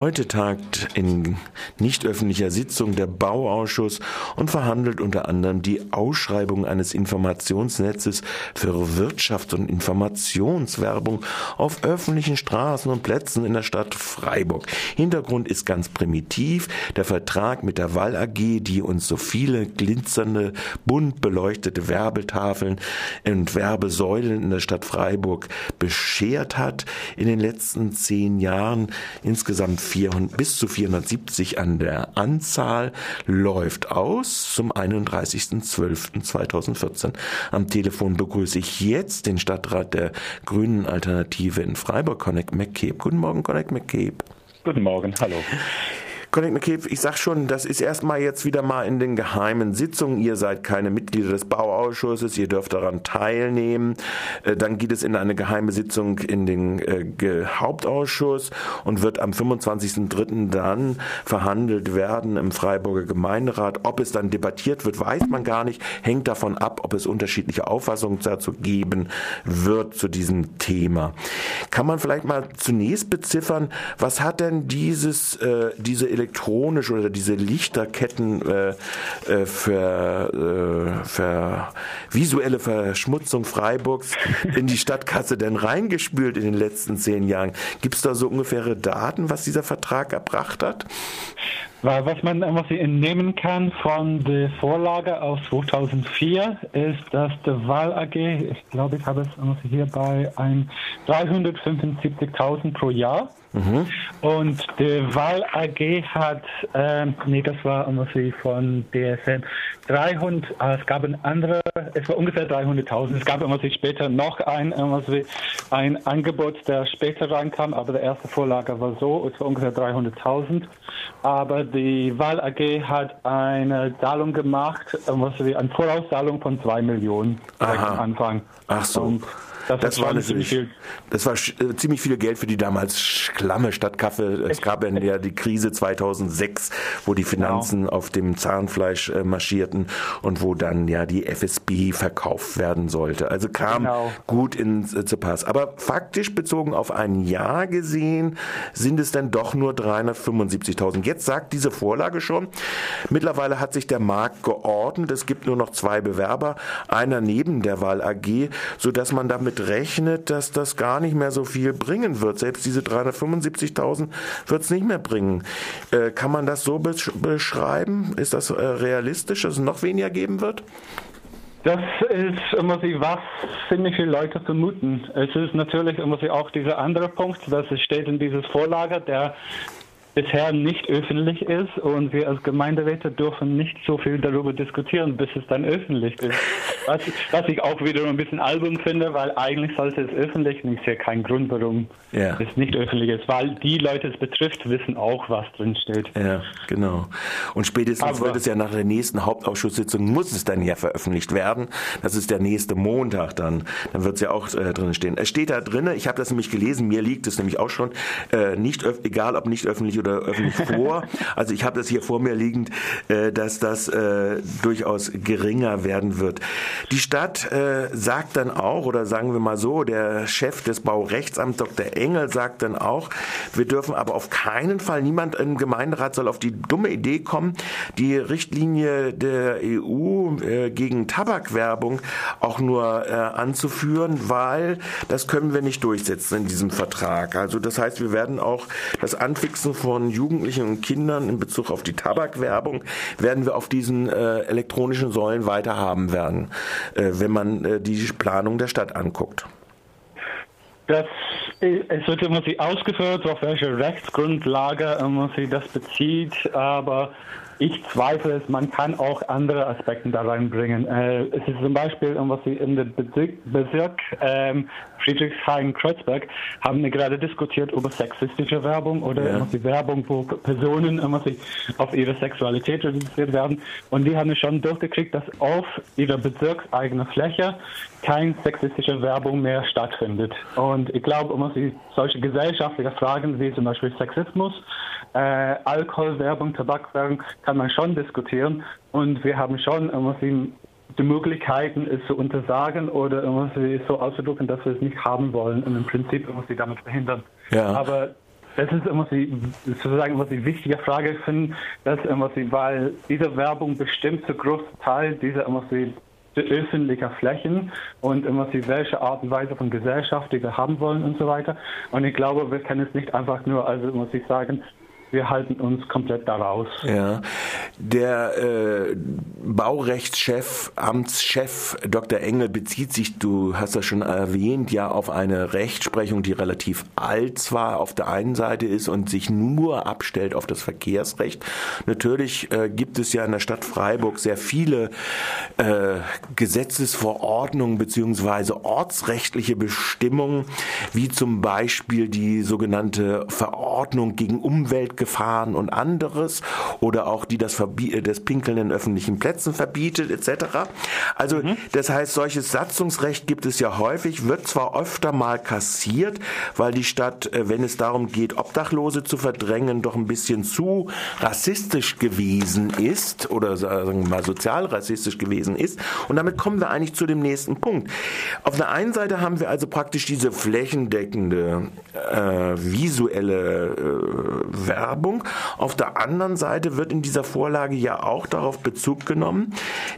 Heute tagt in nicht öffentlicher Sitzung der Bauausschuss und verhandelt unter anderem die Ausschreibung eines Informationsnetzes für Wirtschafts- und Informationswerbung auf öffentlichen Straßen und Plätzen in der Stadt Freiburg. Hintergrund ist ganz primitiv der Vertrag mit der Wall AG, die uns so viele glitzernde, bunt beleuchtete Werbetafeln und Werbesäulen in der Stadt Freiburg beschert hat in den letzten zehn Jahren. Insgesamt 400, bis zu 470 an der Anzahl läuft aus zum 31.12.2014. Am Telefon begrüße ich jetzt den Stadtrat der Grünen Alternative in Freiburg, Connect McCabe. Guten Morgen, Connect McCabe. Guten Morgen, hallo. Connect McCabe, ich sag schon, das ist erstmal jetzt wieder mal in den geheimen Sitzungen. Ihr seid keine Mitglieder des Bauausschusses, ihr dürft daran teilnehmen. Äh, dann geht es in eine geheime Sitzung in den äh, Hauptausschuss und wird am 25.03. dann verhandelt werden im Freiburger Gemeinderat. Ob es dann debattiert wird, weiß man gar nicht. Hängt davon ab, ob es unterschiedliche Auffassungen dazu geben wird zu diesem Thema. Kann man vielleicht mal zunächst beziffern, was hat denn dieses, äh, diese elektronisch oder diese Lichterketten äh, äh, für, äh, visuelle Verschmutzung Freiburgs in die Stadtkasse denn reingespült in den letzten zehn Jahren? Gibt es da so ungefähre Daten, was dieser Vertrag erbracht hat? Was man was ich entnehmen kann von der Vorlage aus 2004 ist, dass der Wahl AG, ich glaube, ich habe es hier bei ein 375.000 pro Jahr Mhm. Und die Wahl AG hat, äh, nee, das war irgendwie von DSM, 300, äh, es gab ein andere, es war ungefähr 300.000. Es gab irgendwie später noch ein, irgendwie ein Angebot, der später reinkam, aber der erste Vorlage war so, es war ungefähr 300.000. Aber die Wahl AG hat eine Zahlung gemacht, irgendwie eine Vorauszahlung von 2 Millionen am Anfang. Ach so. Und das, das war natürlich, viel. das war äh, ziemlich viel Geld für die damals schlamme Stadtkaffee. Es gab ja die Krise 2006, wo die Finanzen genau. auf dem Zahnfleisch äh, marschierten und wo dann ja die FSB verkauft werden sollte. Also kam genau. gut ins äh, zu Pass. Aber faktisch bezogen auf ein Jahr gesehen sind es dann doch nur 375.000. Jetzt sagt diese Vorlage schon, mittlerweile hat sich der Markt geordnet. Es gibt nur noch zwei Bewerber, einer neben der Wahl AG, so dass man damit rechnet, dass das gar nicht mehr so viel bringen wird. Selbst diese 375.000 wird es nicht mehr bringen. Äh, kann man das so beschreiben? Ist das äh, realistisch, dass es noch weniger geben wird? Das ist immer sie, was ziemlich viele Leute vermuten. Es ist natürlich immer sie auch dieser andere Punkt, dass es steht in dieses Vorlager, der bisher nicht öffentlich ist und wir als Gemeinderäte dürfen nicht so viel darüber diskutieren, bis es dann öffentlich ist. Was, was ich auch wieder ein bisschen album finde, weil eigentlich sollte es öffentlich und ich sehe keinen Grund, warum ja. es nicht öffentlich ist, weil die Leute es betrifft, wissen auch, was drin steht. Ja, genau. Und spätestens Aber, wird es ja nach der nächsten Hauptausschusssitzung muss es dann ja veröffentlicht werden. Das ist der nächste Montag dann. Dann wird es ja auch äh, drin stehen. Es steht da drin, ich habe das nämlich gelesen, mir liegt es nämlich auch schon, äh, nicht egal ob nicht öffentlich oder oder öffentlich vor. Also ich habe das hier vor mir liegend, äh, dass das äh, durchaus geringer werden wird. Die Stadt äh, sagt dann auch, oder sagen wir mal so, der Chef des Baurechtsamts, Dr. Engel, sagt dann auch, wir dürfen aber auf keinen Fall, niemand im Gemeinderat soll auf die dumme Idee kommen, die Richtlinie der EU äh, gegen Tabakwerbung auch nur äh, anzuführen, weil das können wir nicht durchsetzen in diesem Vertrag. Also das heißt, wir werden auch das Anfixen von von Jugendlichen und Kindern in Bezug auf die Tabakwerbung werden wir auf diesen äh, elektronischen Säulen weiterhaben werden, äh, wenn man äh, die Planung der Stadt anguckt. Das, es wird immer sie ausgeführt, auf welche Rechtsgrundlage man sie das bezieht, aber ich zweifle es, man kann auch andere Aspekte da reinbringen. Äh, es ist zum Beispiel, was Sie in dem Bezirk, Bezirk ähm, Friedrichshain-Kreuzberg haben wir gerade diskutiert über sexistische Werbung oder ja. die Werbung, wo Personen sich auf ihre Sexualität reduziert werden. Und die haben schon durchgekriegt, dass auf ihrer bezirkseigenen Fläche keine sexistische Werbung mehr stattfindet. Und ich glaube, solche gesellschaftliche Fragen wie zum Beispiel Sexismus, äh, Alkoholwerbung, Tabakwerbung kann man schon diskutieren. Und wir haben schon immer sie die Möglichkeiten, es zu untersagen oder irgendwie so auszudrücken, dass wir es nicht haben wollen und im Prinzip irgendwie damit verhindern. Ja. Aber das ist immer die, sozusagen immer die wichtige Frage, ich finde, dass immer sie, weil diese Werbung bestimmt zu großen Teil dieser immer sie öffentlicher Flächen und immer sie welche Art und Weise von Gesellschaft, die wir haben wollen und so weiter. Und ich glaube, wir können es nicht einfach nur, also muss ich sagen, wir halten uns komplett daraus. Ja, der äh, Baurechtschef, Amtschef Dr. Engel bezieht sich, du hast das schon erwähnt, ja auf eine Rechtsprechung, die relativ alt zwar auf der einen Seite ist und sich nur abstellt auf das Verkehrsrecht. Natürlich äh, gibt es ja in der Stadt Freiburg sehr viele äh, Gesetzesverordnungen beziehungsweise ortsrechtliche Bestimmungen, wie zum Beispiel die sogenannte Verordnung gegen Umwelt Gefahren und anderes oder auch die das, Verbi das Pinkeln in öffentlichen Plätzen verbietet etc. Also mhm. das heißt, solches Satzungsrecht gibt es ja häufig, wird zwar öfter mal kassiert, weil die Stadt, äh, wenn es darum geht, Obdachlose zu verdrängen, doch ein bisschen zu rassistisch gewesen ist oder sagen wir mal sozial rassistisch gewesen ist. Und damit kommen wir eigentlich zu dem nächsten Punkt. Auf der einen Seite haben wir also praktisch diese flächendeckende äh, visuelle äh, Werbung. Auf der anderen Seite wird in dieser Vorlage ja auch darauf Bezug genommen,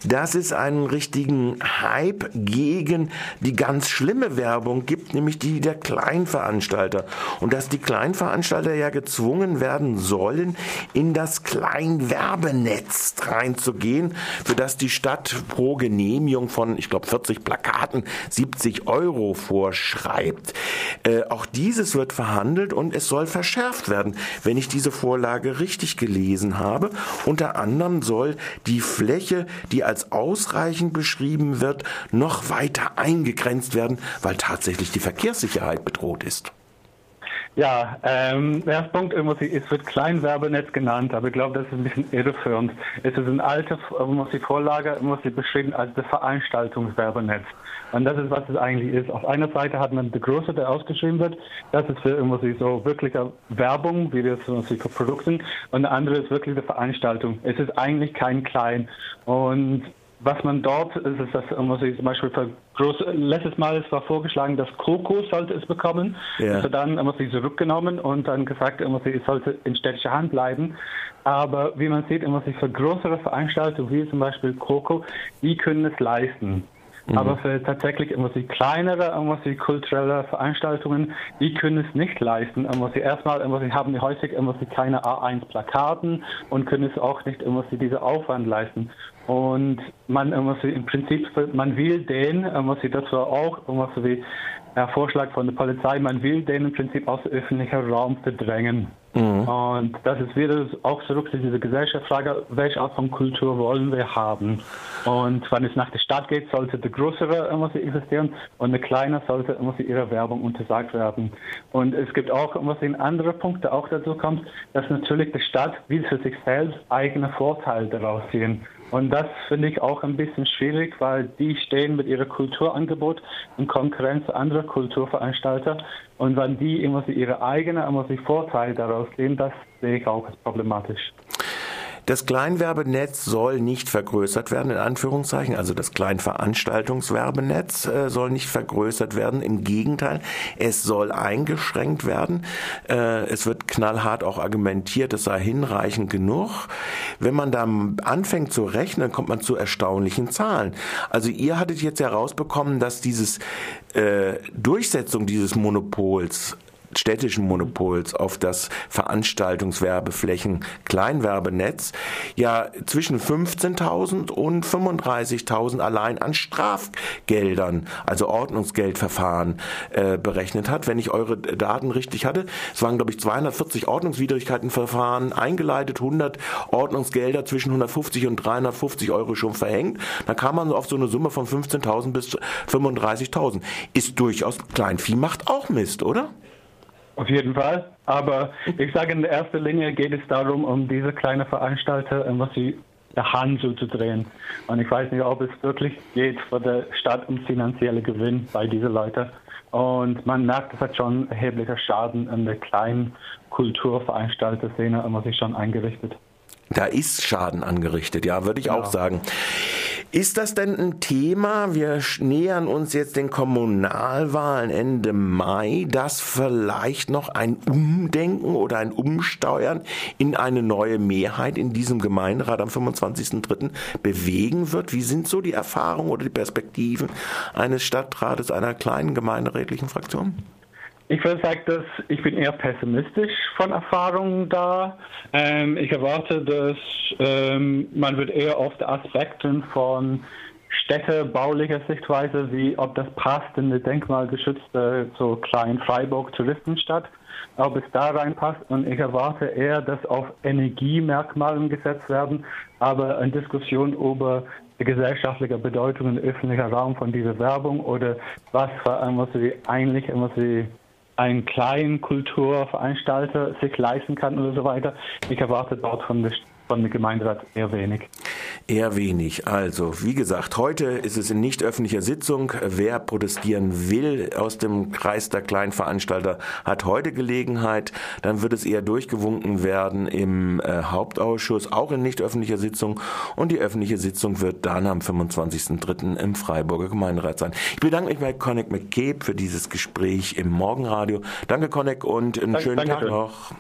dass es einen richtigen Hype gegen die ganz schlimme Werbung gibt, nämlich die der Kleinveranstalter. Und dass die Kleinveranstalter ja gezwungen werden sollen, in das Kleinwerbenetz reinzugehen, für das die Stadt pro Genehmigung von, ich glaube, 40 Plakaten 70 Euro vorschreibt. Äh, auch dieses wird verhandelt und es soll verschärft werden. Wenn ich diese Vorlage richtig gelesen habe. Unter anderem soll die Fläche, die als ausreichend beschrieben wird, noch weiter eingegrenzt werden, weil tatsächlich die Verkehrssicherheit bedroht ist. Ja, ähm, der Punkt, es wird Kleinwerbernetz genannt, aber ich glaube, das ist ein bisschen irreführend. Es ist eine alte muss die Vorlage muss sie beschrieben als das Veranstaltungswerbernetz. Und das ist, was es eigentlich ist. Auf einer Seite hat man die Größe, der ausgeschrieben wird. Das ist für irgendwie so wirkliche Werbung, wie das für Produkten. Und der andere ist wirklich die Veranstaltung. Es ist eigentlich kein Klein. Und was man dort ist, ist das muss ich zum Beispiel für groß, letztes Mal es war vorgeschlagen, dass Coco sollte es bekommen. Ja. Also dann muss ich zurückgenommen und dann gesagt, es sollte in städtischer Hand bleiben. Aber wie man sieht, muss ich für größere Veranstaltungen wie zum Beispiel Coco, die können es leisten. Mhm. Aber für tatsächlich irgendwie kleinere, irgendwie kulturelle Veranstaltungen, die können es nicht leisten. Irgendwie erstmal irgendwie haben die häufig irgendwie keine A1-Plakaten und können es auch nicht irgendwie diese Aufwand leisten. Und man irgendwie im Prinzip, man will den, irgendwie das war auch irgendwie wie Vorschlag von der Polizei, man will den im Prinzip aus dem öffentlichen Raum verdrängen. Mhm. Und das ist wieder auch zurück zu dieser Gesellschaftsfrage, welche Art von Kultur wollen wir haben? Und wenn es nach der Stadt geht, sollte die größere irgendwas existieren und eine kleine sollte irgendwas ihre Werbung untersagt werden. Und es gibt auch irgendwas in andere Punkte auch dazu kommt, dass natürlich die Stadt will für sich selbst eigene Vorteile daraus ziehen. Und das finde ich auch ein bisschen schwierig, weil die stehen mit ihrem Kulturangebot in Konkurrenz zu anderen Kulturveranstaltern. Und wenn die immer ihre eigenen immer Vorteile daraus sehen, das sehe ich auch als problematisch. Das Kleinwerbennetz soll nicht vergrößert werden, in Anführungszeichen. Also das Kleinveranstaltungswerbennetz äh, soll nicht vergrößert werden. Im Gegenteil, es soll eingeschränkt werden. Äh, es wird knallhart auch argumentiert, es sei hinreichend genug. Wenn man da anfängt zu rechnen, kommt man zu erstaunlichen Zahlen. Also ihr hattet jetzt herausbekommen, dass dieses äh, Durchsetzung dieses Monopols städtischen Monopols auf das Veranstaltungswerbeflächen Kleinwerbenetz ja zwischen 15.000 und 35.000 allein an Strafgeldern, also Ordnungsgeldverfahren äh, berechnet hat. Wenn ich eure Daten richtig hatte, es waren glaube ich 240 Ordnungswidrigkeitenverfahren eingeleitet, 100 Ordnungsgelder zwischen 150 und 350 Euro schon verhängt. Dann kam man auf so eine Summe von 15.000 bis 35.000. Ist durchaus Kleinvieh macht auch Mist, oder? Auf jeden Fall. Aber ich sage, in erster Linie geht es darum, um diese kleinen Veranstalter, was sie der Hand so zu drehen. Und ich weiß nicht, ob es wirklich geht für die Stadt um finanzielle Gewinn bei diesen Leuten. Und man merkt, es hat schon erheblicher Schaden in der kleinen Kulturveranstalter-Szene, was sich schon eingerichtet. Da ist Schaden angerichtet, ja, würde ich ja. auch sagen. Ist das denn ein Thema? Wir nähern uns jetzt den Kommunalwahlen Ende Mai, dass vielleicht noch ein Umdenken oder ein Umsteuern in eine neue Mehrheit in diesem Gemeinderat am 25.03. bewegen wird? Wie sind so die Erfahrungen oder die Perspektiven eines Stadtrates einer kleinen gemeinderätlichen Fraktion? Ich würde sagen, dass ich bin eher pessimistisch von Erfahrungen da. Ähm, ich erwarte, dass ähm, man wird eher auf die Aspekte von städtebaulicher Sichtweise, wie ob das passt in eine denkmalgeschützte so klein Freiburg Touristenstadt, ob es da reinpasst. Und ich erwarte eher, dass auf Energiemerkmalen gesetzt werden, aber eine Diskussion über gesellschaftliche Bedeutung und öffentlicher Raum von dieser Werbung oder was was sie eigentlich was sie ein kleinen Kulturveranstalter sich leisten kann oder so weiter. Ich erwarte dort von der von dem Gemeinderat eher wenig. Eher wenig. Also, wie gesagt, heute ist es in nicht öffentlicher Sitzung. Wer protestieren will aus dem Kreis der Kleinveranstalter, hat heute Gelegenheit. Dann wird es eher durchgewunken werden im äh, Hauptausschuss, auch in nicht öffentlicher Sitzung. Und die öffentliche Sitzung wird dann am 25.03. im Freiburger Gemeinderat sein. Ich bedanke mich bei Connect McCabe für dieses Gespräch im Morgenradio. Danke, Connect, und einen danke, schönen danke Tag noch.